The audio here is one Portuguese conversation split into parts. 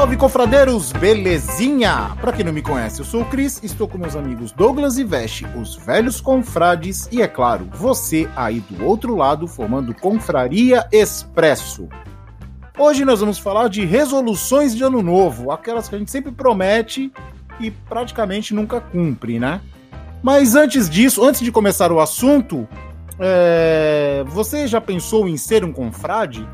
Salve, confradeiros! Belezinha? Pra quem não me conhece, eu sou o Cris, estou com meus amigos Douglas e Veste, os velhos confrades, e é claro, você aí do outro lado formando Confraria Expresso. Hoje nós vamos falar de resoluções de ano novo, aquelas que a gente sempre promete e praticamente nunca cumpre, né? Mas antes disso, antes de começar o assunto, é... você já pensou em ser um confrade?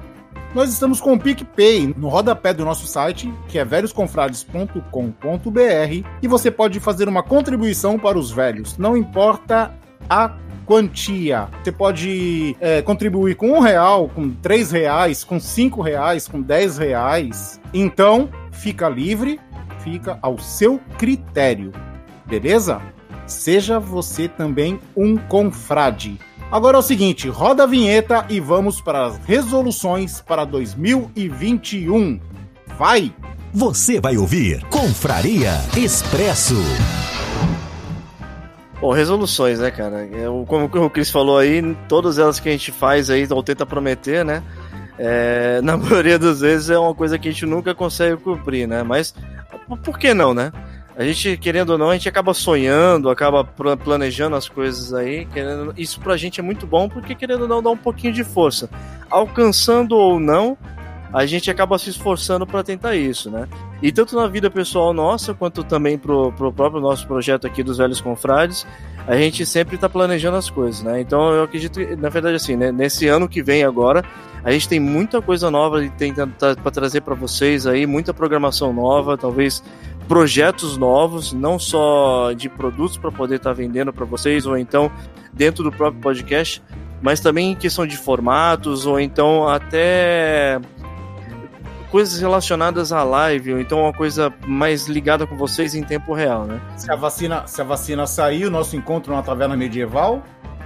Nós estamos com o PicPay no rodapé do nosso site, que é velhosconfrades.com.br, e você pode fazer uma contribuição para os velhos, não importa a quantia. Você pode é, contribuir com um real, com três reais, com cinco reais, com dez reais. Então, fica livre, fica ao seu critério, beleza? Seja você também um confrade. Agora é o seguinte, roda a vinheta e vamos para as resoluções para 2021. Vai! Você vai ouvir Confraria Expresso. Bom, resoluções, né, cara? É, como o Chris falou aí, todas elas que a gente faz aí, ou tenta prometer, né? É, na maioria das vezes é uma coisa que a gente nunca consegue cumprir, né? Mas por que não, né? A gente, querendo ou não, a gente acaba sonhando, acaba planejando as coisas aí. Querendo, isso pra gente é muito bom porque, querendo ou não, dá um pouquinho de força. Alcançando ou não, a gente acaba se esforçando para tentar isso, né? E tanto na vida pessoal nossa, quanto também pro, pro próprio nosso projeto aqui dos Velhos Confrades, a gente sempre tá planejando as coisas, né? Então eu acredito, na verdade, assim, né? nesse ano que vem agora, a gente tem muita coisa nova para trazer para vocês aí, muita programação nova, talvez projetos novos, não só de produtos para poder estar tá vendendo para vocês, ou então dentro do próprio podcast, mas também em questão de formatos, ou então até coisas relacionadas à live, ou então uma coisa mais ligada com vocês em tempo real, né? Se a vacina, se a vacina sair, o nosso encontro na taverna medieval.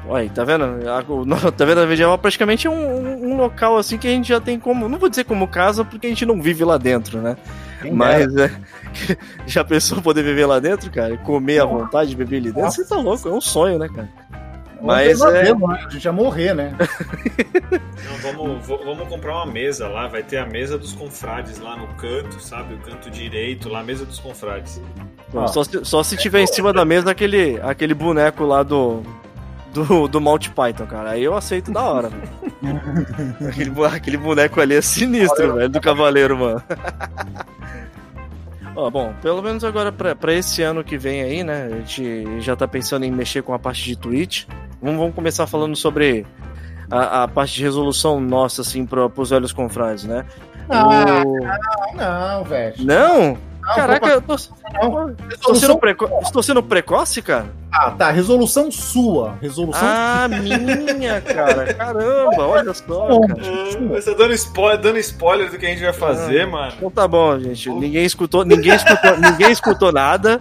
Ué, tá vendo? A, a taverna medieval praticamente é um, um, local assim que a gente já tem como. Não vou dizer como casa, porque a gente não vive lá dentro, né? Quem Mas é, já pensou poder viver lá dentro, cara? Comer à vontade, beber ali dentro? Você tá louco, é um sonho, né, cara? Mas é. Né? A gente ia morrer, né? Não, vamos, vamos comprar uma mesa lá. Vai ter a mesa dos confrades lá no canto, sabe? O canto direito, lá, a mesa dos confrades. Só, se, só se tiver em cima da mesa aquele, aquele boneco lá do. Do, do Monty Python, cara. Aí eu aceito da hora, aquele, aquele boneco ali é sinistro, velho, do cavaleiro, mano. Ó, bom, pelo menos agora para esse ano que vem aí, né? A gente já tá pensando em mexer com a parte de Twitch. Vamos, vamos começar falando sobre a, a, parte de resolução nossa, assim, para os velhos confrades, né? Ah, o... não, não, velho. Não? Não, Caraca, eu tô, não. Estou, sendo preco... Estou sendo precoce, cara? Ah, tá. Resolução sua. Resolução Ah, minha, cara. Caramba, olha só, cara. Você tá dando spoiler, dando spoiler do que a gente vai fazer, ah, mano. Então tá bom, gente. Ninguém escutou, ninguém escutou, ninguém escutou nada.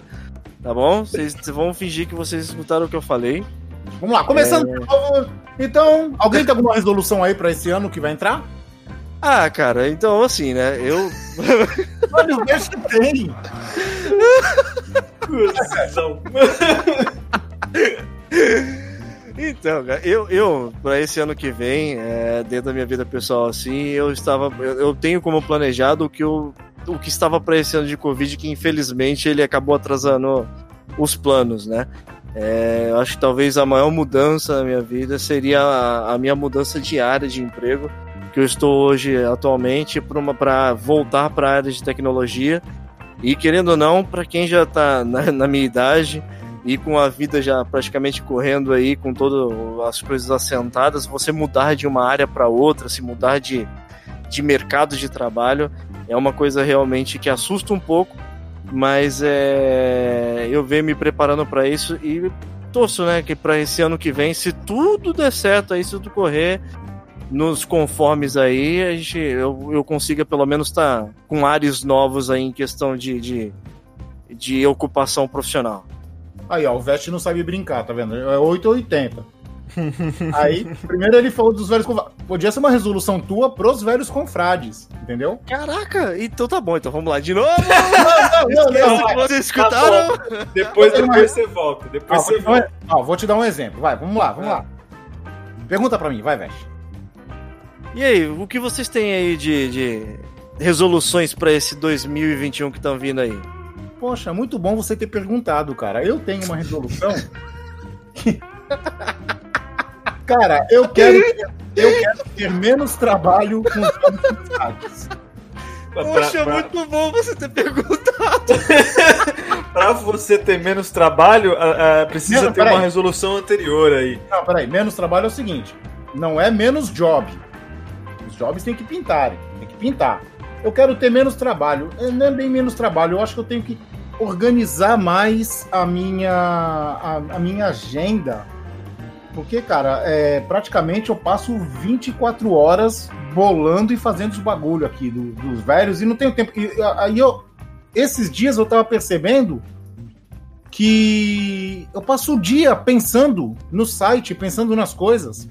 Tá bom? Vocês vão fingir que vocês escutaram o que eu falei. Vamos lá, começando é... de novo. Então, alguém tem alguma resolução aí para esse ano que vai entrar? Ah, cara, então assim, né? Eu. Olha, o que tem! então, cara, eu, eu para esse ano que vem, é, dentro da minha vida pessoal, assim, eu estava. Eu, eu tenho como planejado o que, eu, o que estava para esse ano de Covid, que infelizmente ele acabou atrasando os planos, né? É, eu acho que talvez a maior mudança na minha vida seria a, a minha mudança diária de emprego que eu estou hoje atualmente para voltar para a área de tecnologia. E querendo ou não, para quem já está na, na, minha idade, e com a vida já praticamente correndo aí, com todas as coisas assentadas, você mudar de uma área para outra, se mudar de, de mercado de trabalho, é uma coisa realmente que assusta um pouco, mas é, eu venho me preparando para isso e torço, né, que para esse ano que vem, se tudo der certo aí, se tudo correr nos conformes aí, a gente, eu, eu consiga pelo menos estar tá com ares novos aí em questão de, de, de ocupação profissional. Aí, ó, o Veste não sabe brincar, tá vendo? É 8 ou 80. Aí, primeiro ele falou dos velhos confrades. Podia ser uma resolução tua pros velhos confrades, entendeu? Caraca, então tá bom, então vamos lá de novo. não, não, não, não, Vocês escutaram? Tá depois, depois você volta. Depois ah, você volta. Ó, vou te dar um exemplo. Vai, vamos lá, vamos é. lá. Pergunta pra mim, vai, Veste. E aí, o que vocês têm aí de, de resoluções para esse 2021 que estão vindo aí? Poxa, muito bom você ter perguntado, cara. Eu tenho uma resolução. cara, eu quero, eu quero ter menos trabalho com os Poxa, pra... muito bom você ter perguntado. pra você ter menos trabalho, uh, uh, precisa não, ter uma resolução anterior aí. Não, peraí. Menos trabalho é o seguinte: não é menos job. Jobs têm que pintar, tem que pintar. Eu quero ter menos trabalho. É, não é bem menos trabalho, eu acho que eu tenho que organizar mais a minha, a, a minha agenda. Porque, cara, é, praticamente eu passo 24 horas bolando e fazendo os bagulho aqui do, dos velhos e não tenho tempo. E, aí eu. Esses dias eu tava percebendo que eu passo o dia pensando no site, pensando nas coisas,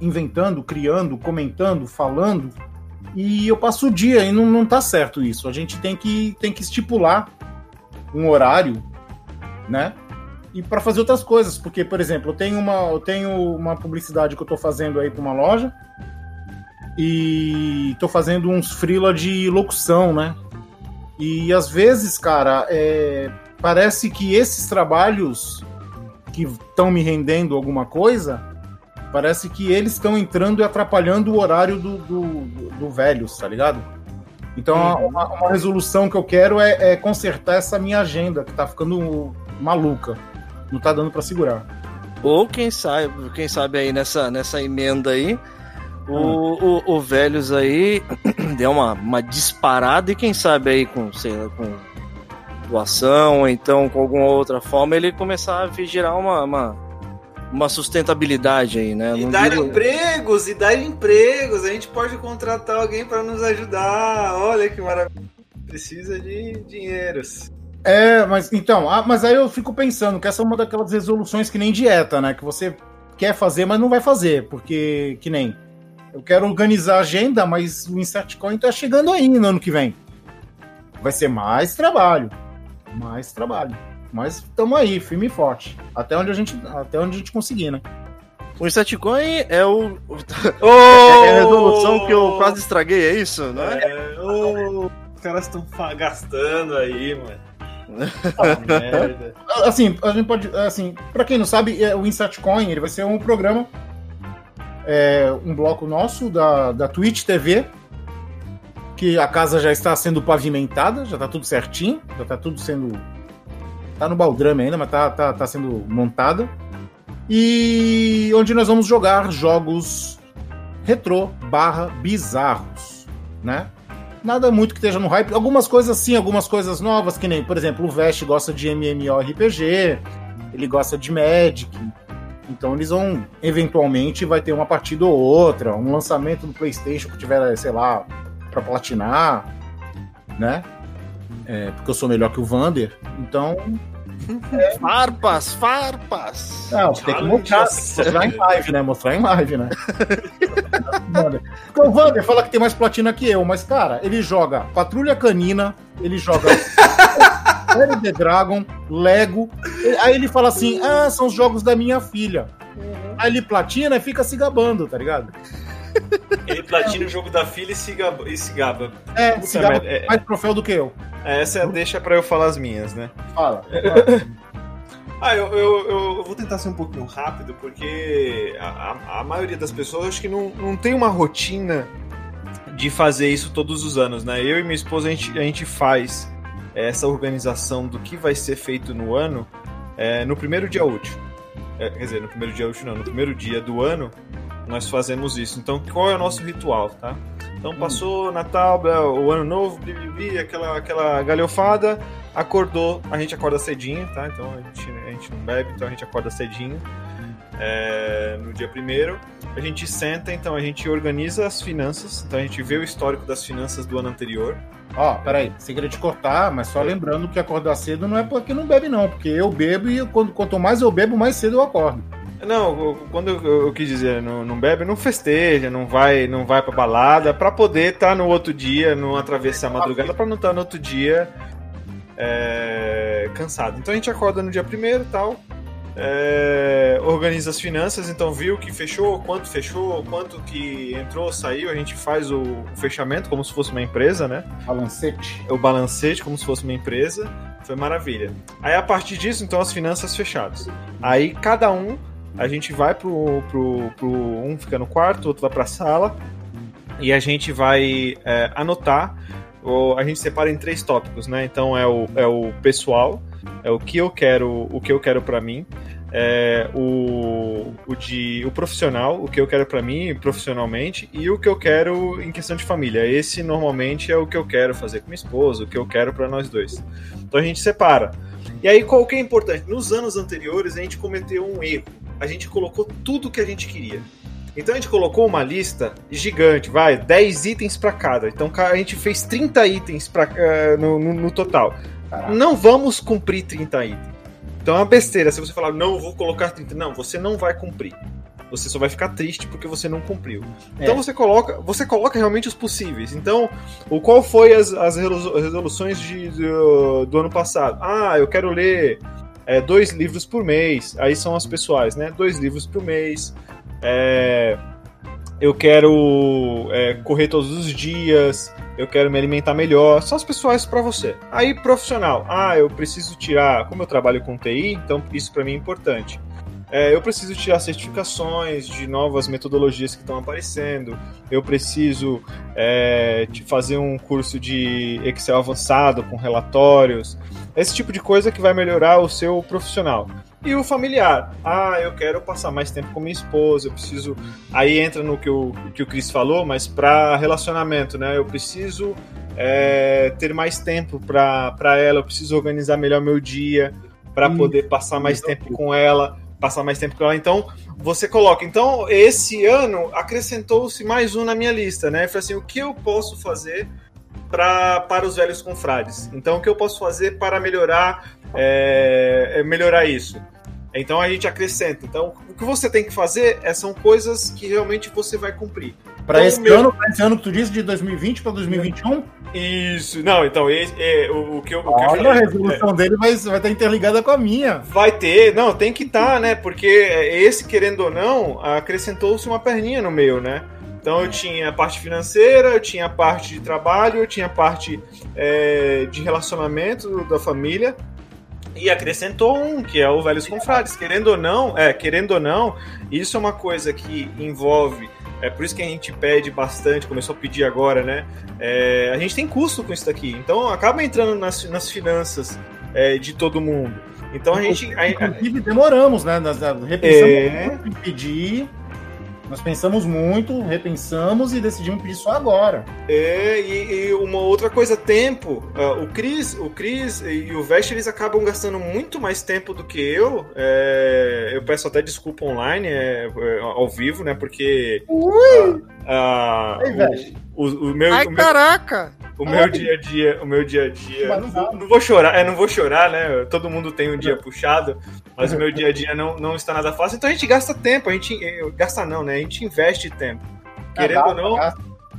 inventando, criando, comentando, falando. E eu passo o dia e não, não tá certo isso. A gente tem que, tem que estipular um horário, né? E para fazer outras coisas, porque, por exemplo, eu tenho uma, eu tenho uma publicidade que eu estou fazendo aí para uma loja e estou fazendo uns freela de locução, né? E às vezes, cara, é, parece que esses trabalhos que estão me rendendo alguma coisa, parece que eles estão entrando e atrapalhando o horário do, do, do velho, tá ligado? Então, uhum. uma, uma, resolução que eu quero é, é, consertar essa minha agenda, que tá ficando maluca. Não tá dando para segurar. Ou quem sabe, quem sabe aí nessa, nessa emenda aí, o, hum. o, o Velhos aí deu uma, uma disparada e quem sabe aí com, sei lá, com doação, ou então com alguma outra forma, ele começar a gerar uma, uma uma sustentabilidade aí, né? E Não dar digo... empregos, e dar empregos. A gente pode contratar alguém para nos ajudar. Olha que maravilha. Precisa de dinheiros. É, mas então, ah, mas aí eu fico pensando que essa é uma daquelas resoluções que nem dieta, né? Que você quer fazer, mas não vai fazer, porque que nem eu quero organizar a agenda, mas o Insert Coin tá chegando aí no ano que vem. Vai ser mais trabalho, mais trabalho. Mas estamos aí, firme e forte. Até onde a gente, até onde a gente conseguir, né? O Insetcoin é o. Oh! É a resolução que eu quase estraguei, é isso? Não é? é oh, os caras estão gastando aí, mano. Ah, assim, a gente pode. Assim, pra quem não sabe, é, o Insetcoin ele vai ser um programa, é, um bloco nosso da, da Twitch TV, que a casa já está sendo pavimentada, já está tudo certinho, já está tudo sendo Tá no baldrame ainda, mas tá, tá, tá sendo montada. E onde nós vamos jogar jogos retrô barra bizarros, né? Nada muito que esteja no hype. Algumas coisas sim, algumas coisas novas, que nem, por exemplo, o Vest gosta de MMORPG, ele gosta de Magic. Então eles vão, eventualmente, vai ter uma partida ou outra, um lançamento no Playstation que tiver, sei lá, pra platinar, né? É, porque eu sou melhor que o Vander. Então, é. Farpas, farpas. Não, tem que mostrar, mostrar em live, né? Mostrar em live, né? Porque o Wander fala que tem mais platina que eu, mas, cara, ele joga Patrulha Canina, ele joga Série The Dragon, Lego. Aí ele fala assim: ah, são os jogos da minha filha. Aí ele platina e fica se gabando, tá ligado? Ele platina o jogo da filha e se gaba. E se gaba. É, se gaba é, mais troféu do que eu. É, essa é deixa pra eu falar as minhas, né? Fala. ah, eu, eu, eu, vou tentar ser um pouquinho rápido, porque a, a maioria das pessoas acho que não, não tem uma rotina de fazer isso todos os anos, né? Eu e minha esposa, a gente, a gente faz essa organização do que vai ser feito no ano é, no primeiro dia útil. É, quer dizer, no primeiro dia útil não, no primeiro dia do ano, nós fazemos isso. Então, qual é o nosso ritual, tá? Então, passou Natal, o Ano Novo, bibibi, aquela, aquela galhofada, acordou, a gente acorda cedinho, tá? Então, a gente, a gente não bebe, então a gente acorda cedinho. É, no dia primeiro, a gente senta, então a gente organiza as finanças, então a gente vê o histórico das finanças do ano anterior. Ó, peraí, sem querer te cortar, mas só lembrando que acordar cedo não é porque não bebe, não, porque eu bebo e quando, quanto mais eu bebo, mais cedo eu acordo. Não, quando eu, eu quis dizer, não, não, bebe, não festeja, não vai, não vai pra balada, pra poder estar tá no outro dia, não atravessar a madrugada, pra não estar tá no outro dia é, cansado. Então a gente acorda no dia primeiro tal, é, organiza as finanças, então viu que fechou, quanto fechou, quanto que entrou, saiu, a gente faz o, o fechamento como se fosse uma empresa, né? Balancete. O balancete como se fosse uma empresa, foi maravilha. Aí a partir disso, então as finanças fechadas. Aí cada um a gente vai pro, pro, pro um fica no quarto, outro vai pra sala e a gente vai é, anotar. Ou a gente separa em três tópicos, né? Então é o, é o pessoal, é o que eu quero, o que eu quero para mim, é o, o de o profissional, o que eu quero para mim profissionalmente e o que eu quero em questão de família. Esse normalmente é o que eu quero fazer com minha esposa, o que eu quero para nós dois. Então a gente separa. E aí qual que é importante? Nos anos anteriores a gente cometeu um erro a gente colocou tudo que a gente queria. Então a gente colocou uma lista gigante, vai, 10 itens para cada. Então a gente fez 30 itens pra, uh, no, no, no, total. Caraca. Não vamos cumprir 30 itens. Então é uma besteira se você falar, não, vou colocar 30. Não, você não vai cumprir. Você só vai ficar triste porque você não cumpriu. É. Então você coloca, você coloca realmente os possíveis. Então, o qual foi as, as resoluções de, do, do ano passado? Ah, eu quero ler é, dois livros por mês. Aí são as pessoais, né? Dois livros por mês. É, eu quero é, correr todos os dias. Eu quero me alimentar melhor. São as pessoais para você. Aí profissional. Ah, eu preciso tirar. Como eu trabalho com TI, então isso para mim é importante. É, eu preciso tirar certificações de novas metodologias que estão aparecendo. Eu preciso é, fazer um curso de Excel avançado com relatórios. Esse tipo de coisa que vai melhorar o seu profissional. E o familiar. Ah, eu quero passar mais tempo com minha esposa, eu preciso. Aí entra no que o, que o Chris falou, mas para relacionamento, né? Eu preciso é, ter mais tempo para ela, eu preciso organizar melhor meu dia para poder passar mais tempo com ela passar mais tempo com ela. Então, você coloca. Então, esse ano acrescentou-se mais um na minha lista, né? Foi assim, o que eu posso fazer pra, para os velhos confrades? Então, o que eu posso fazer para melhorar, é, é, melhorar isso? Então a gente acrescenta. Então, o que você tem que fazer é, são coisas que realmente você vai cumprir. Para então, esse meu... ano, para esse ano que tu disse, de 2020 para 2021? Isso, não, então, esse, é, o, o, que eu. O Olha, que eu a resolução é, dele vai, vai estar interligada com a minha. Vai ter, não, tem que estar, tá, né? Porque esse, querendo ou não, acrescentou-se uma perninha no meio, né? Então eu tinha a parte financeira, eu tinha a parte de trabalho, eu tinha a parte é, de relacionamento da família e acrescentou um, que é o Velhos Confrades. Querendo ou não, é, querendo ou não, isso é uma coisa que envolve é por isso que a gente pede bastante, começou a pedir agora, né? É, a gente tem custo com isso daqui. Então acaba entrando nas, nas finanças é, de todo mundo. Então a gente. Inclusive, demoramos, né? Nós repensamos é... em pedir nós pensamos muito, repensamos e decidimos pedir só agora. É, e, e uma outra coisa, tempo. Uh, o Cris, o Chris e o Vest, eles acabam gastando muito mais tempo do que eu. É, eu peço até desculpa online, é, é ao vivo, né? Porque. Ui! Uh, uh, o, o, o, meu. Ai, o meu, caraca! O meu dia a dia, o meu dia a dia. Não vou, não vou, chorar, é, não vou chorar, né? Todo mundo tem um dia puxado, mas o meu dia a dia não, não está nada fácil. Então a gente gasta tempo, a gente. Gasta não, né? A gente investe tempo. Querendo ou não,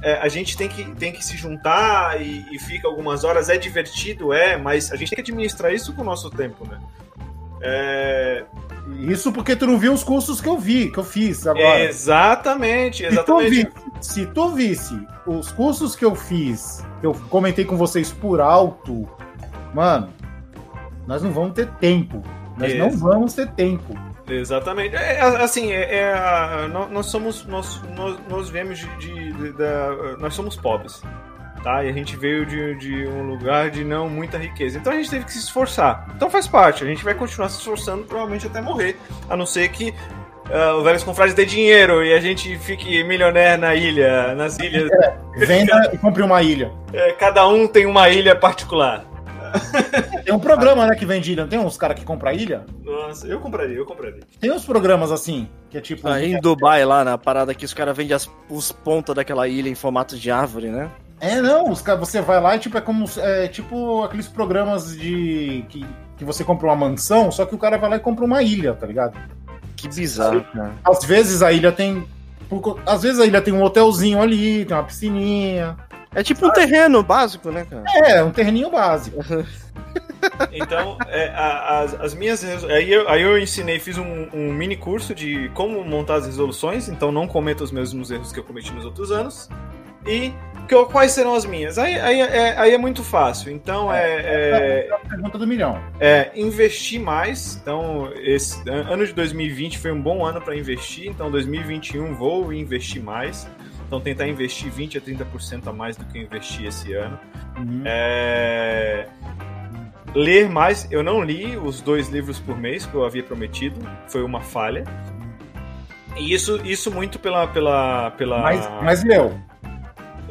é, a gente tem que, tem que se juntar e, e fica algumas horas. É divertido, é, mas a gente tem que administrar isso com o nosso tempo, né? É, isso porque tu não viu os cursos que eu vi, que eu fiz agora. Exatamente, exatamente. Se tu, visse, se tu visse os cursos que eu fiz, que eu comentei com vocês por alto, mano, nós não vamos ter tempo. Nós não vamos ter tempo. Exatamente. É, é assim, é, é, nós somos. Nós, nós, nós viemos de, de, de, de, Nós somos pobres. Tá? E a gente veio de, de um lugar de não muita riqueza. Então a gente teve que se esforçar. Então faz parte, a gente vai continuar se esforçando provavelmente até morrer, a não ser que uh, o Velhos Confrades dê dinheiro e a gente fique milionaire na ilha, nas ilhas. É, venda e compre uma ilha. É, cada um tem uma ilha particular. Tem um programa, né, que vende ilha. Não tem uns caras que compram ilha? Nossa, eu compraria, eu compraria. Tem uns programas assim, que é tipo. Ah, em Dubai, lá, na parada que os caras vendem as, os pontas daquela ilha em formato de árvore, né? É, não, os, você vai lá e tipo, é como. É, tipo aqueles programas de. Que, que você compra uma mansão, só que o cara vai lá e compra uma ilha, tá ligado? Que bizarro, cara. Às vezes a ilha tem. Às vezes a ilha tem um hotelzinho ali, tem uma piscininha. É tipo um terreno básico, né, cara? É, um terreninho básico. Então, é, a, as, as, minhas. Aí eu, aí eu ensinei, fiz um, um, mini curso de como montar as resoluções, então não cometa os mesmos erros que eu cometi nos outros anos. E quais serão as minhas? Aí, aí, é, aí é muito fácil. Então é. é, é a pergunta do milhão. É investir mais. Então, esse ano de 2020 foi um bom ano para investir. Então, 2021 vou investir mais. Então, tentar investir 20 a 30% a mais do que eu investi esse ano. Uhum. É... Ler mais. Eu não li os dois livros por mês que eu havia prometido. Foi uma falha. E isso, isso muito pela. pela, pela... Mas, mas leu.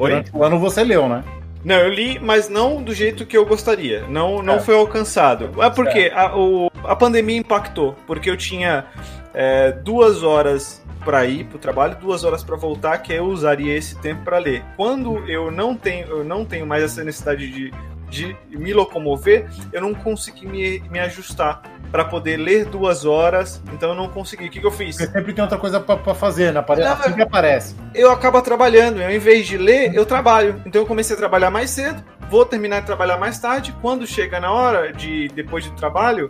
Durante o ano você leu, né? Não, eu li, mas não do jeito que eu gostaria. Não, não é. foi alcançado. É porque a, o, a pandemia impactou. Porque eu tinha é, duas horas para ir para o trabalho, duas horas para voltar, que eu usaria esse tempo para ler. Quando eu não tenho, eu não tenho mais essa necessidade de, de me locomover, eu não consegui me, me ajustar para poder ler duas horas, então eu não consegui. O que, que eu fiz? Porque sempre tem outra coisa para fazer, né? Apare... Não, sempre aparece. Eu acabo trabalhando, ao invés de ler, eu trabalho. Então eu comecei a trabalhar mais cedo, vou terminar de trabalhar mais tarde. Quando chega na hora de depois do trabalho,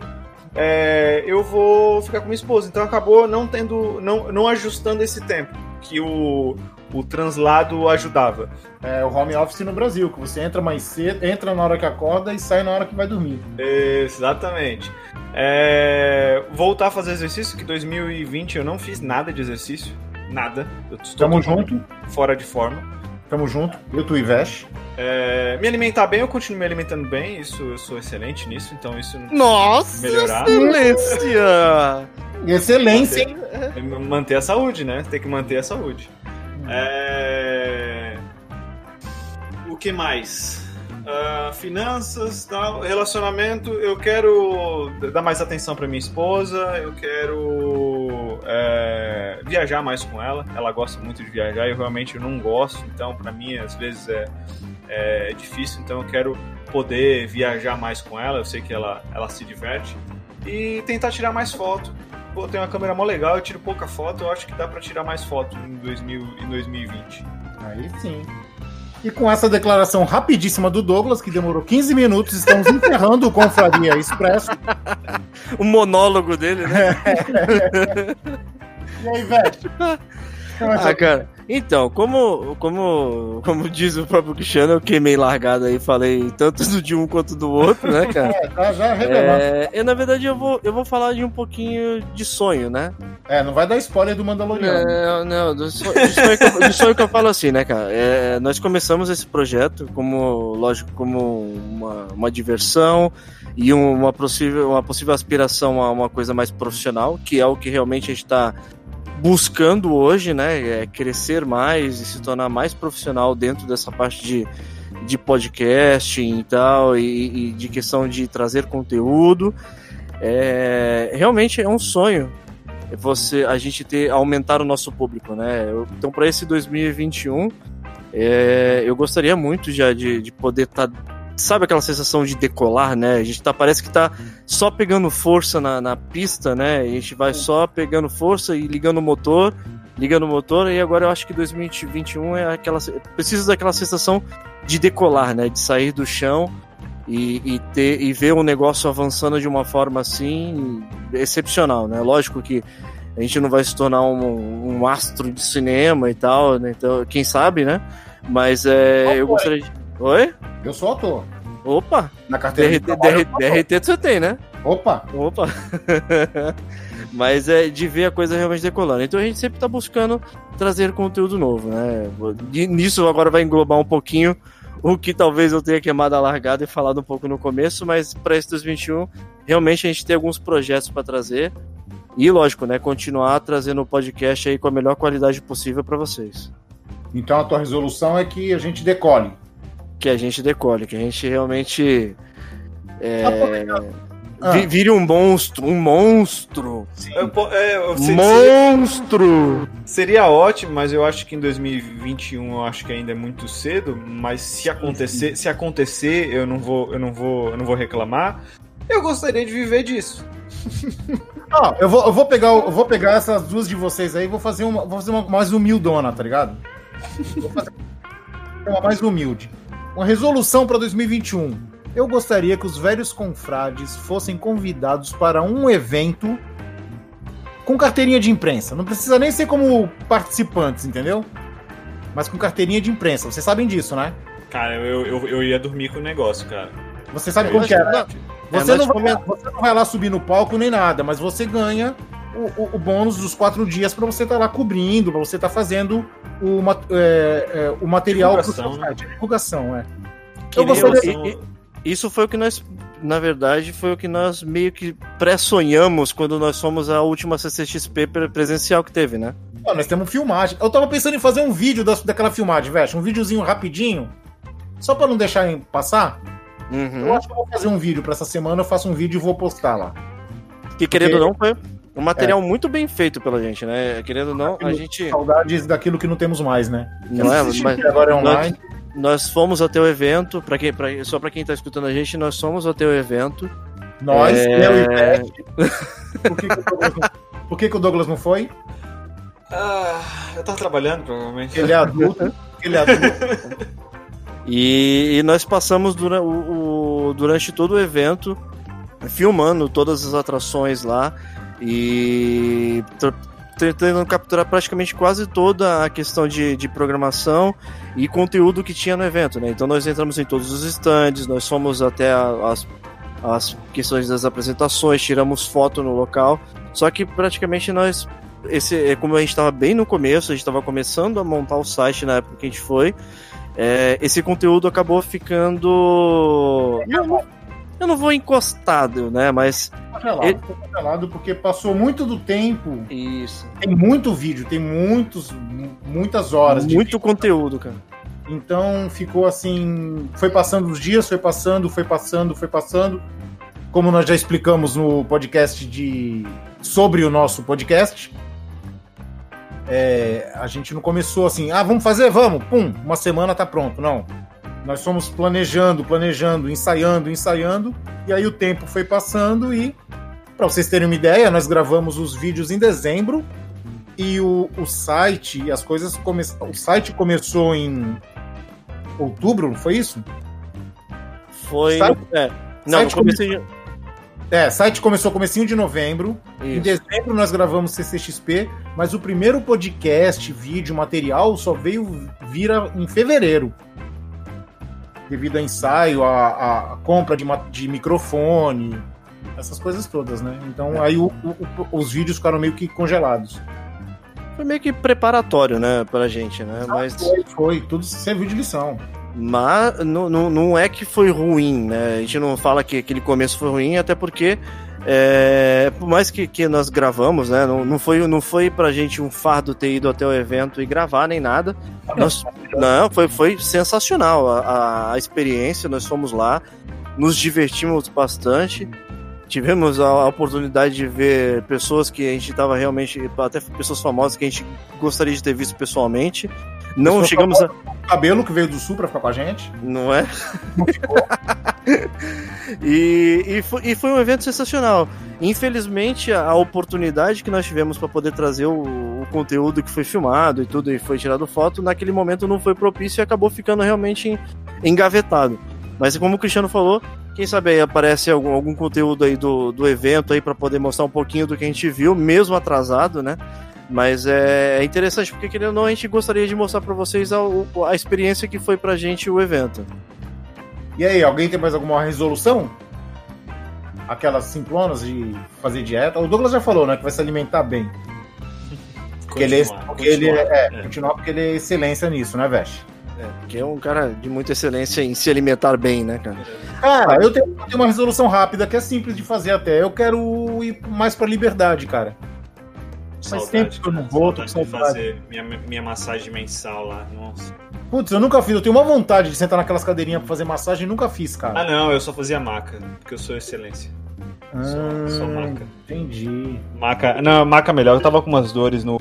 é, eu vou ficar com minha esposa. Então acabou não tendo, não, não ajustando esse tempo que o, o translado ajudava. É o home office no Brasil, que você entra mais cedo, entra na hora que acorda e sai na hora que vai dormir. Exatamente. É, voltar a fazer exercício, que 2020 eu não fiz nada de exercício. Nada. Eu estou Tamo junto. Fora de forma. Tamo junto. Eu, tu e Vesh. É, me alimentar bem, eu continuo me alimentando bem, isso eu sou excelente nisso, então isso Nossa, melhorar. Excelência! Excelência, manter, manter, a saúde, né? Tem que manter a saúde. É... O que mais? Uh, finanças, tal, relacionamento, eu quero dar mais atenção para minha esposa, eu quero é, viajar mais com ela. Ela gosta muito de viajar, eu realmente não gosto, então para mim às vezes é, é, difícil. Então eu quero poder viajar mais com ela. Eu sei que ela, ela se diverte e tentar tirar mais foto. Pô, tem uma câmera mó legal, eu tiro pouca foto, eu acho que dá para tirar mais foto em, 2000, em 2020. Aí sim. E com essa declaração rapidíssima do Douglas, que demorou 15 minutos, estamos encerrando o Confraria Expresso. o monólogo dele, né? e aí, velho? Ah, cara, então, como, como, como diz o próprio Cristiano, eu queimei largada aí, falei tanto do de um quanto do outro, né, cara? É, tá já revelando. É, eu, na verdade, eu vou, eu vou falar de um pouquinho de sonho, né? É, não vai dar spoiler do Mandaloriano. Não, não, do, sonho, do, sonho, que eu, do sonho que eu falo assim, né, cara? É, nós começamos esse projeto como, lógico, como uma, uma diversão e uma possível, uma possível aspiração a uma coisa mais profissional, que é o que realmente a gente está buscando hoje, né, é crescer mais e se tornar mais profissional dentro dessa parte de, de podcasting e tal, e, e de questão de trazer conteúdo. É, realmente é um sonho você a gente ter aumentar o nosso público, né? Então para esse 2021 é, eu gostaria muito já de, de poder estar tá sabe aquela sensação de decolar, né? A gente tá, parece que tá só pegando força na, na pista, né? A gente vai só pegando força e ligando o motor, ligando o motor, e agora eu acho que 2021 é aquela. Precisa daquela sensação de decolar, né? De sair do chão e, e, ter, e ver o negócio avançando de uma forma assim excepcional, né? Lógico que a gente não vai se tornar um, um astro de cinema e tal, né? Então, quem sabe, né? Mas é, eu gostaria de. Oi? Eu sou ator. Opa! Na carteira DRT, DRT, DRT você tem, né? Opa! Opa! Mas é de ver a coisa realmente decolando. Então a gente sempre está buscando trazer conteúdo novo, né? E nisso agora vai englobar um pouquinho o que talvez eu tenha queimado a largada e falado um pouco no começo, mas para esse 2021, realmente a gente tem alguns projetos para trazer. E lógico, né, continuar trazendo o podcast aí com a melhor qualidade possível para vocês. Então a tua resolução é que a gente decole. Que a gente decole, que a gente realmente é, ah. vire um monstro, um monstro. Eu, é, eu monstro! Seria ótimo, mas eu acho que em 2021 eu acho que ainda é muito cedo, mas se acontecer, se acontecer, eu não vou, eu não vou, eu não vou reclamar. Eu gostaria de viver disso. Ah, eu vou, eu vou pegar, eu vou pegar essas duas de vocês aí, vou fazer uma, vou fazer uma mais humildona, tá ligado? Vou fazer uma mais humilde. Uma resolução para 2021. Eu gostaria que os velhos confrades fossem convidados para um evento com carteirinha de imprensa. Não precisa nem ser como participantes, entendeu? Mas com carteirinha de imprensa. Vocês sabem disso, né? Cara, eu, eu, eu ia dormir com o negócio, cara. Você sabe como que é, né? Você, é, não vai, você não vai lá subir no palco nem nada, mas você ganha o, o, o bônus dos quatro dias para você estar tá lá cobrindo, para você estar tá fazendo o, é, é, o material divulgação, né? divulgação, é. Eu gostaria... Isso foi o que nós, na verdade, foi o que nós meio que pré-sonhamos quando nós fomos a última CCXP presencial que teve, né? Pô, nós temos filmagem. Eu tava pensando em fazer um vídeo da, daquela filmagem, velho. Um videozinho rapidinho. Só para não deixar passar. Uhum. Eu acho que eu vou fazer um vídeo para essa semana. Eu faço um vídeo e vou postar lá. Que querendo ou não, foi um material é. muito bem feito pela gente, né? Querendo ou não, a gente. Saudades daquilo que não temos mais, né? Não é, mas. Agora é online. Nós, nós fomos até o evento, pra quem, pra, só para quem tá escutando a gente, nós fomos até o evento. Nós, é... eu e. Por, que, que, Por que, que o Douglas não foi? Ah, eu tava trabalhando, provavelmente. Ele é adulto. ele é adulto. E, e nós passamos dura, o, o, durante todo o evento filmando todas as atrações lá e tentando capturar praticamente quase toda a questão de, de programação e conteúdo que tinha no evento, né? Então nós entramos em todos os stands, nós fomos até as, as questões das apresentações, tiramos foto no local, só que praticamente nós esse, é como a gente estava bem no começo, a gente estava começando a montar o site na época que a gente foi, é, esse conteúdo acabou ficando. Eu não vou encostado, né? Mas. Congelado, ele... congelado porque passou muito do tempo. Isso. Tem muito vídeo, tem muitos, muitas horas. Muito conteúdo, cara. Então ficou assim. Foi passando os dias, foi passando, foi passando, foi passando. Como nós já explicamos no podcast de. sobre o nosso podcast é, a gente não começou assim, ah, vamos fazer, vamos, pum, uma semana tá pronto. Não. Nós fomos planejando, planejando, ensaiando, ensaiando, e aí o tempo foi passando e, para vocês terem uma ideia, nós gravamos os vídeos em dezembro e o, o site, as coisas começaram. O site começou em outubro, não foi isso? Foi. Site, é. Não, site comecei. É, site começou comecinho de novembro. Isso. Em dezembro nós gravamos CCXP, mas o primeiro podcast, vídeo, material só veio vir em fevereiro. Devido a ensaio, a, a compra de, de, microfone, essas coisas todas, né? Então é. aí o, o, os vídeos ficaram meio que congelados. Foi meio que preparatório, né, pra gente, né? Ah, mas... Foi, foi, tudo serviu de lição. Mas não, não, não é que foi ruim, né? A gente não fala que aquele começo foi ruim, até porque é, por mais que, que nós gravamos, né? Não, não, foi, não foi pra gente um fardo ter ido até o evento e gravar nem nada. Nós, não, foi, foi sensacional a, a, experiência. Nós fomos lá, nos divertimos bastante. Tivemos a oportunidade de ver pessoas que a gente estava realmente, até pessoas famosas que a gente gostaria de ter visto pessoalmente. Não chegamos a. O cabelo que veio do sul pra ficar com a gente. Não é? Não ficou. e, e, foi, e foi um evento sensacional. Infelizmente, a, a oportunidade que nós tivemos para poder trazer o, o, conteúdo que foi filmado e tudo, e foi tirado foto, naquele momento não foi propício e acabou ficando realmente engavetado. Mas como o Cristiano falou, quem sabe aí aparece algum, algum conteúdo aí do, do evento aí para poder mostrar um pouquinho do que a gente viu, mesmo atrasado, né? Mas é, é interessante porque, querendo ou não, a gente gostaria de mostrar para vocês a, a experiência que foi pra gente o evento. E aí, alguém tem mais alguma resolução? Aquelas simplonas de fazer dieta? O Douglas já falou, né? Que vai se alimentar bem. Porque ele, é, porque ele é, é, continuar porque ele é excelência nisso, né, Veste? É, porque é um cara de muita excelência em se alimentar bem, né, cara? Cara, eu tenho, eu tenho uma resolução rápida que é simples de fazer até. Eu quero ir mais pra liberdade, cara. Faz tempo que eu não vou, tô com fazer minha, minha massagem mensal lá. Nossa. Putz, eu nunca fiz. Eu tenho uma vontade de sentar naquelas cadeirinhas pra fazer massagem e nunca fiz, cara. Ah, não, eu só fazia maca, porque eu sou excelência. só- só maca. Entendi. Maca, não, maca melhor. Eu tava com umas dores no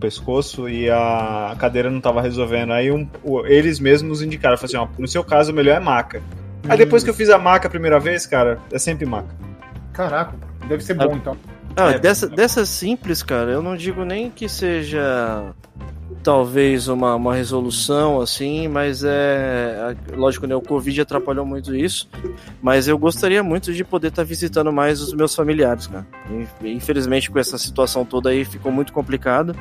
pescoço e a cadeira não tava resolvendo. Aí um- eles mesmos nos indicaram, falaram assim, ó, no seu caso o melhor é maca. Aí depois que eu fiz a maca a primeira vez, cara, é sempre maca. Caraca, deve ser bom então. Ah, É, dessa, dessas simples, cara, eu não digo nem que seja talvez uma, uma resolução assim, mas é. Lógico, né? O Covid atrapalhou muito isso. Mas eu gostaria muito de poder estar visitando mais os meus familiares, cara. Infelizmente, com essa situação toda aí ficou muito complicado.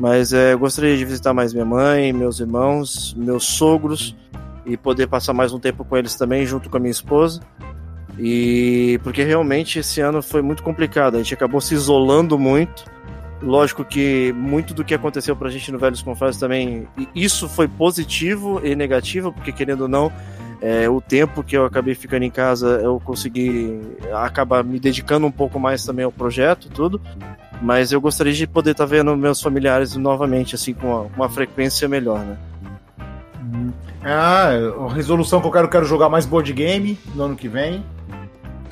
Mas é, eu gostaria de visitar mais minha mãe, meus irmãos, meus sogros e poder passar mais um tempo com eles também, junto com a minha esposa. E porque realmente esse ano foi muito complicado, a gente acabou se isolando muito. Lógico que muito do que aconteceu pra gente no Velhos Confrades também, isso foi positivo e negativo, porque querendo ou não, é, o tempo que eu acabei ficando em casa, eu consegui acabar me dedicando um pouco mais também ao projeto, tudo. Mas eu gostaria de poder estar vendo meus familiares novamente, assim, com uma, uma frequência melhor, né? Ah, a resolução que eu quero, quero jogar mais board game no ano que vem.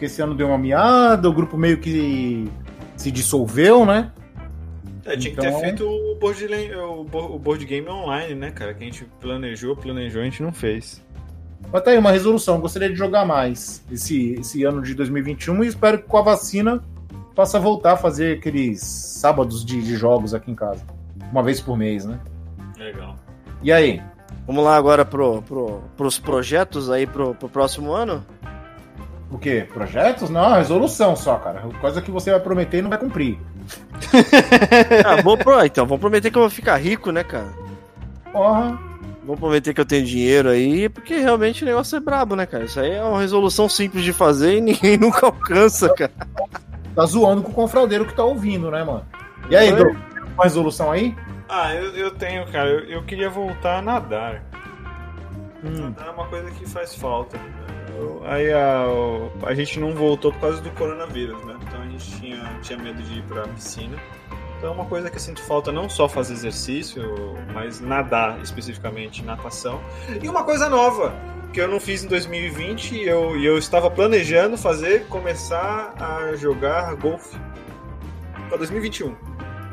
Porque esse ano deu uma miada, o grupo meio que se dissolveu, né? É, tinha que Então- ter feito o board, game- o bo- o board game online, né, cara? Que a gente planejou, planejou, a gente não fez. Mas tá aí uma resolução, gostaria de jogar mais esse, esse ano de 2021 e espero que com a vacina possa voltar a fazer aqueles sábados de, de jogos aqui em casa. Uma vez por mês, né? Legal. E aí? Vamos lá agora pro, pro, pros projetos aí pro, pro próximo ano? O quê? Projetos? Não, resolução só, cara. Coisa que você vai prometer e não vai cumprir. Ah, vou pro, então, vamos prometer que eu vou ficar rico, né, cara? Porra. Vou prometer que eu tenho dinheiro aí, porque realmente o negócio é brabo, né, cara? Isso aí é uma resolução simples de fazer e ninguém nunca alcança, cara. Tá zoando com o confradeiro que tá ouvindo, né, mano? E aí? Doug? Uma resolução aí? Ah, eu, eu tenho, cara. Eu, eu queria voltar a nadar. Hum. Nadar é uma coisa que faz falta. Eu- aí a, a gente não voltou por causa do coronavírus, né? Então a gente tinha, tinha medo de ir pra piscina. Então é uma coisa que eu sinto falta não só fazer exercício, mas nadar especificamente, natação. E uma coisa nova, que eu não fiz em 2020 e eu, eu estava planejando fazer, começar a jogar golfe. Pra 2021.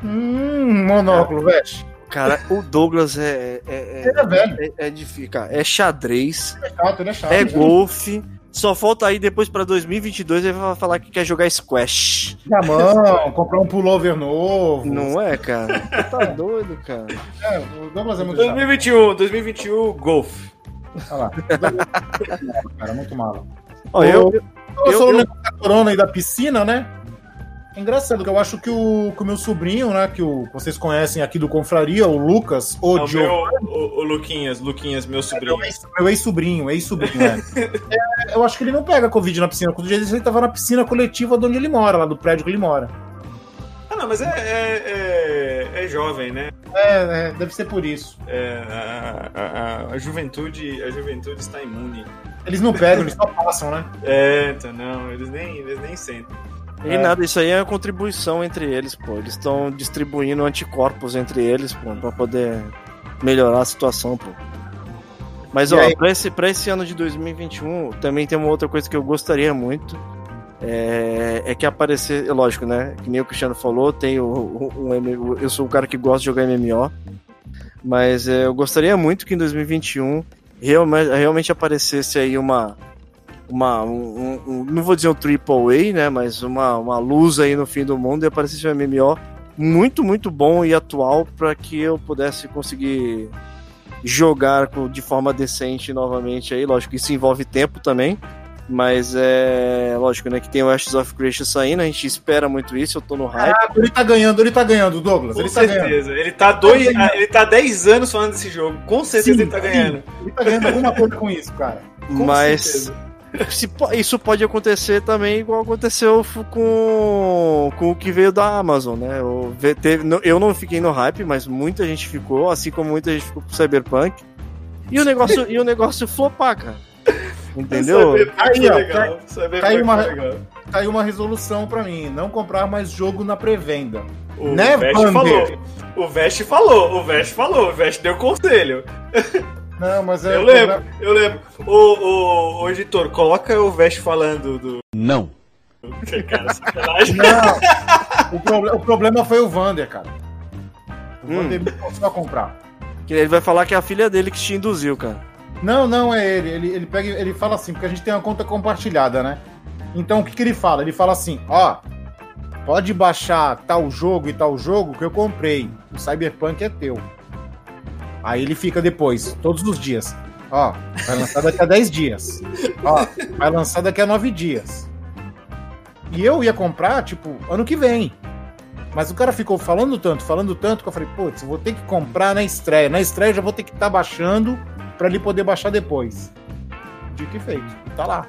Hum, monóculo, veste. Cara, o Douglas é. É, Ele é velho. é, é, é difícil, cara. É xadrez, é chato, ele é chato. é né? golfe. Só falta aí depois pra 2022 ele vai falar que quer jogar squash. Na mão, comprar um pullover novo. Não é, cara? Tá doido, cara. É, o Douglas é muito chato. 2021, 2021, golfe. Olha lá. Cara, muito malo. Ó, eu, Eu, eu- sou o eu- da corona e da piscina, né? É engraçado que eu acho que o, que o meu sobrinho, né? Que, o, que vocês conhecem aqui do Confraria, o Lucas, o É o Diogo. meu, o, o Luquinhas, Luquinhas, meu sobrinho. Meu ex- meu ex-sobrinho, ex-sobrinho, né? É, eu acho que ele não pega Covid na piscina. Quando ele ele tava na piscina coletiva de onde ele mora, lá do prédio que ele mora. Ah, não, mas é, é, é, é jovem, né? É, é, deve ser por isso. É, a, a- a juventude, a juventude está imune. Eles não pegam, eles só passam, né? É, então não, eles nem, eles nem sentem. E nada, isso aí é uma contribuição entre eles, pô. Eles estão distribuindo anticorpos entre eles, pô, pra poder melhorar a situação, pô. Mas, E ó, aí? pra esse, pra esse ano de 2021, também tem uma outra coisa que eu gostaria muito. É, é que aparecer, é lógico, né? Que nem o Cristiano falou, tem o, o- eu sou o cara que gosta de jogar MMO. Mas é, eu gostaria muito que em 2021 realmente, realmente aparecesse aí uma, uma um, um- não vou dizer um triple A, né, mas uma, uma luz aí no fim do mundo e aparecesse um MMO muito, muito bom e atual para que eu pudesse conseguir jogar com- de forma decente novamente aí, lógico que isso envolve tempo também, mas é lógico, né, que tem o Ashes of Creation saindo, a gente espera muito isso, eu tô no hype. Ah, ele tá ganhando, ele tá ganhando, Douglas. Com ele tá ganhando. Ele tá dois, ele tá 10 anos falando desse jogo. Com certeza Sim, ele tá sim. ganhando. Ele tá ganhando alguma coisa com isso, cara. Com mas certeza. Isso pode acontecer também igual aconteceu com, com o que veio da Amazon, né? Eu, ve- teve- não- eu não fiquei no hype, mas muita gente ficou, assim como muita gente ficou com Cyberpunk. e o negócio, e o negócio flopar, cara. Entendeu? Aí, ó, caiu uma, caiu uma resolução pra mim: não comprar mais jogo na pré-venda. O né, Vest falou. O Vest falou, o Vest falou, o Vest deu conselho. Não, mas é. Eu lembro, eu lembro. O, o, o editor, coloca o Vest falando do. Não. Cara, sacanagem. Não. O, pro, o problema foi o Vander, cara. O hum. Vander me forçou a comprar. Que ele vai falar que é a filha dele que te induziu, cara. Não, não é ele. Ele, ele, pega, ele fala assim, porque a gente tem uma conta compartilhada, né? Então o que, que ele fala? Ele fala assim: ó, pode baixar tal jogo e tal jogo que eu comprei. O Cyberpunk é teu. Aí ele fica depois, todos os dias. Ó, vai lançar daqui a 10 dias. Ó, vai lançar daqui a 9 dias. E eu ia comprar, tipo, ano que vem. Mas o cara ficou falando tanto, falando tanto, que eu falei, putz, vou ter que comprar na estreia. Na estreia eu já vou ter que estar tá baixando para ele poder baixar depois. Dito e feito. Tá lá.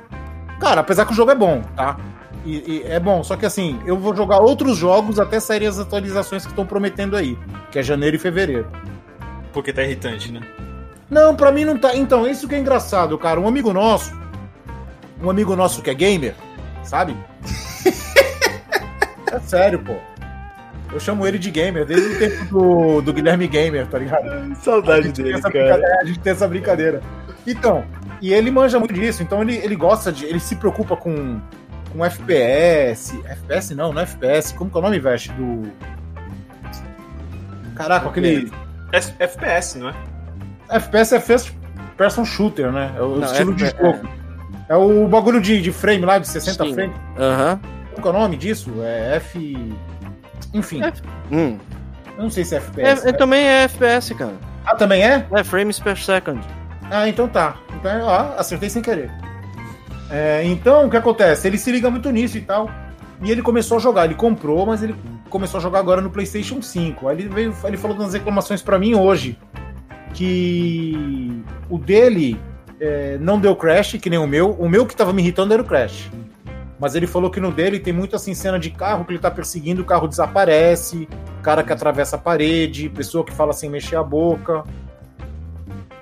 Cara, apesar que o jogo é bom, tá? E, e, é bom, só que assim, eu vou jogar outros jogos até saírem as atualizações que estão prometendo aí, que é janeiro e fevereiro. Porque tá irritante, né? Não, pra mim não tá. Então, isso que é engraçado, cara. Um amigo nosso, um amigo nosso que é gamer, sabe? é sério, pô. Eu chamo ele de gamer desde o tempo do, do Guilherme Gamer, tá ligado? Saudade dele, cara. A gente tem essa brincadeira. Então, e ele manja muito disso, então ele, ele gosta de. Ele se preocupa com, com FPS. FPS não, não é FPS. Como que é o nome, Veste? Do. Caraca, aquele. FPS, não é? FPS é First Person Shooter, né? É o não, estilo de jogo. É. é. o bagulho de, de frame lá, de 60 Sim. frames. Aham. Uhum. Qual que é o nome disso? É F. Enfim. F... Hum. Eu não sei se é FPS. É, né? Também é FPS, cara. Ah, também é? É, frames per second. Ah, então tá. Então, ó, acertei sem querer. É, então, o que acontece? Ele se liga muito nisso e tal. E ele começou a jogar. Ele comprou, mas ele começou a jogar agora no PlayStation 5. Aí ele veio, ele falou nas reclamações para mim hoje que o dele é, não deu crash, que nem o meu. O meu que tava me irritando era o crash. Mas ele falou que no dele tem muito assim cena de carro que ele tá perseguindo, o carro desaparece, cara que atravessa a parede, pessoa que fala sem mexer a boca.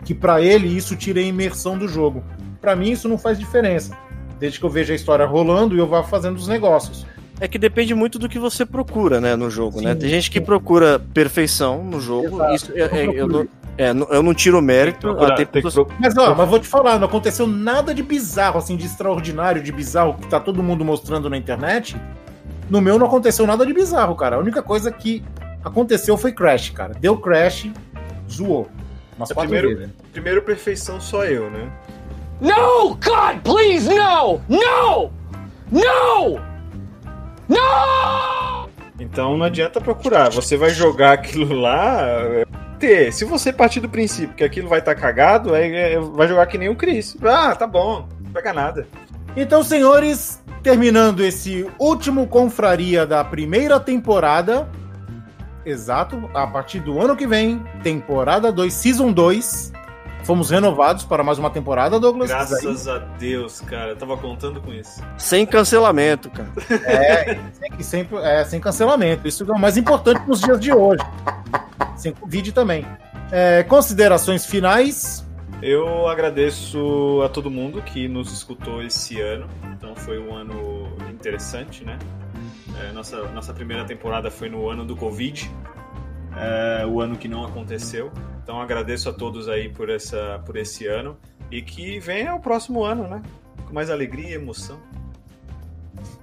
Que para ele isso tira a imersão do jogo. Para mim isso não faz diferença, desde que eu veja a história rolando e eu vá fazendo os negócios. É que depende muito do que você procura, né, no jogo, né? Sim, né? Tem gente que procura perfeição no jogo. Exato. Isso, é, é, eu, eu, é, eu não tiro o mérito. Procurar, até Mas, ó, mas vou te falar, não aconteceu nada de bizarro, assim, de extraordinário, de bizarro, que tá todo mundo mostrando na internet. No meu não aconteceu nada de bizarro, cara. A única coisa que aconteceu foi crash, cara. Deu crash, zoou. Mas é, primeiro, vezes. primeiro perfeição só eu, né? No! God, please, no! No! No! No! Então não adianta procurar. Você vai jogar aquilo lá, ter. Se você partir do princípio que aquilo vai estar tá cagado, aí é, vai jogar que nem o Chris. Ah, tá bom, não pega nada. Então, senhores, terminando esse último confraria da primeira temporada. Exato, a partir do ano que vem, temporada 2, Season 2. Fomos renovados para mais uma temporada, Douglas. Graças a Deus, cara. Eu tava contando com isso. Sem cancelamento, cara. É, sem, sem, é, sem cancelamento. Isso é o mais importante nos dias de hoje. Sem Covid também. É, considerações finais. Eu agradeço a todo mundo que nos escutou esse ano. Então foi um ano interessante, né? É, nossa, nossa primeira temporada foi no ano do Covid, é, o ano que não aconteceu. Então agradeço a todos aí por, essa, por esse ano e que venha o próximo ano, né? Com mais alegria e emoção.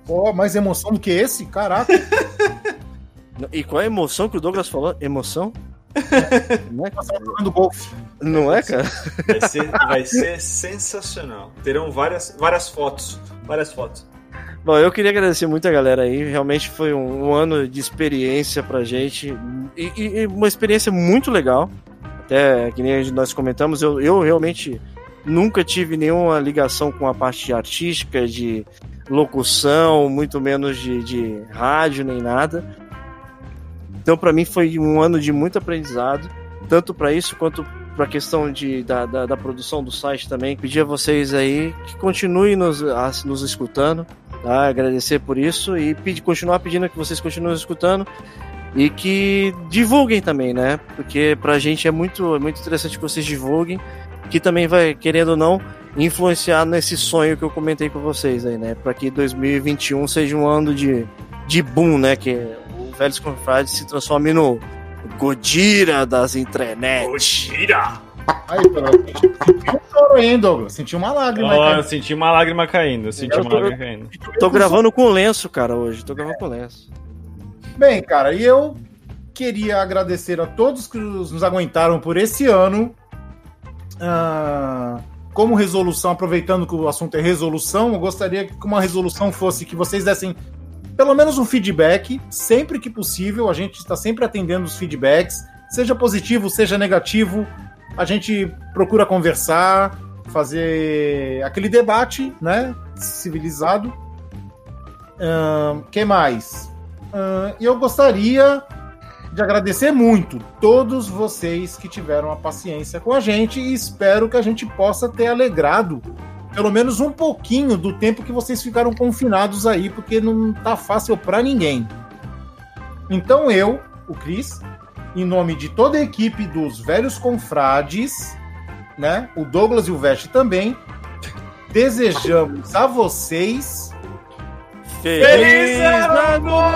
Pô, mais emoção do que esse? Caraca! e qual é a emoção que o Douglas falou? Emoção? Não é, golfe. Não é, cara? Vai ser, vai ser sensacional. Terão várias, várias fotos. Várias fotos. Bom, eu queria agradecer muito a galera aí. Realmente foi um, um ano de experiência pra gente. E, e, uma experiência muito legal. Até que nem nós comentamos, eu, eu realmente nunca tive nenhuma ligação com a parte artística, de locução, muito menos de, de rádio nem nada. Então, para mim, foi um ano de muito aprendizado, tanto para isso quanto para a questão de, da, da, da, produção do site também. Pedir a vocês aí que continuem nos, a, nos escutando, tá? agradecer por isso e pedir, continuar pedindo que vocês continuem escutando e que divulguem também, né? Porque pra gente é muito, é muito interessante que vocês divulguem que também vai, querendo ou não, influenciar nesse sonho que eu comentei com vocês aí, né? Para que 2021 seja um ano de, de boom, né? Que o Velhos Confrades se transforme no Godira das internet. Godira! Aí, senti um choro aí, hein, Douglas? Senti uma lágrima. Oh, aí, eu senti uma lágrima caindo. Eu senti Eu uma tô- lágrima caindo. Tô gravando com lenço, cara, hoje. Tô gravando com lenço. Bem, cara, e eu queria agradecer a todos que nos aguentaram por esse ano. Ah, como resolução, aproveitando que o assunto é resolução, eu gostaria que uma resolução fosse que vocês dessem pelo menos um feedback, sempre que possível. A gente está sempre atendendo os feedbacks, seja positivo, seja negativo. A gente procura conversar, fazer aquele debate, né? Civilizado. O que mais? Ah, E eu gostaria de agradecer muito todos vocês que tiveram a paciência com a gente e espero que a gente possa ter alegrado pelo menos um pouquinho do tempo que vocês ficaram confinados aí, porque não tá fácil para ninguém. Então eu, o Cris, em nome de toda a equipe dos Velhos Confrades, né, o Douglas e o Veste também, desejamos a vocês Feliz Ano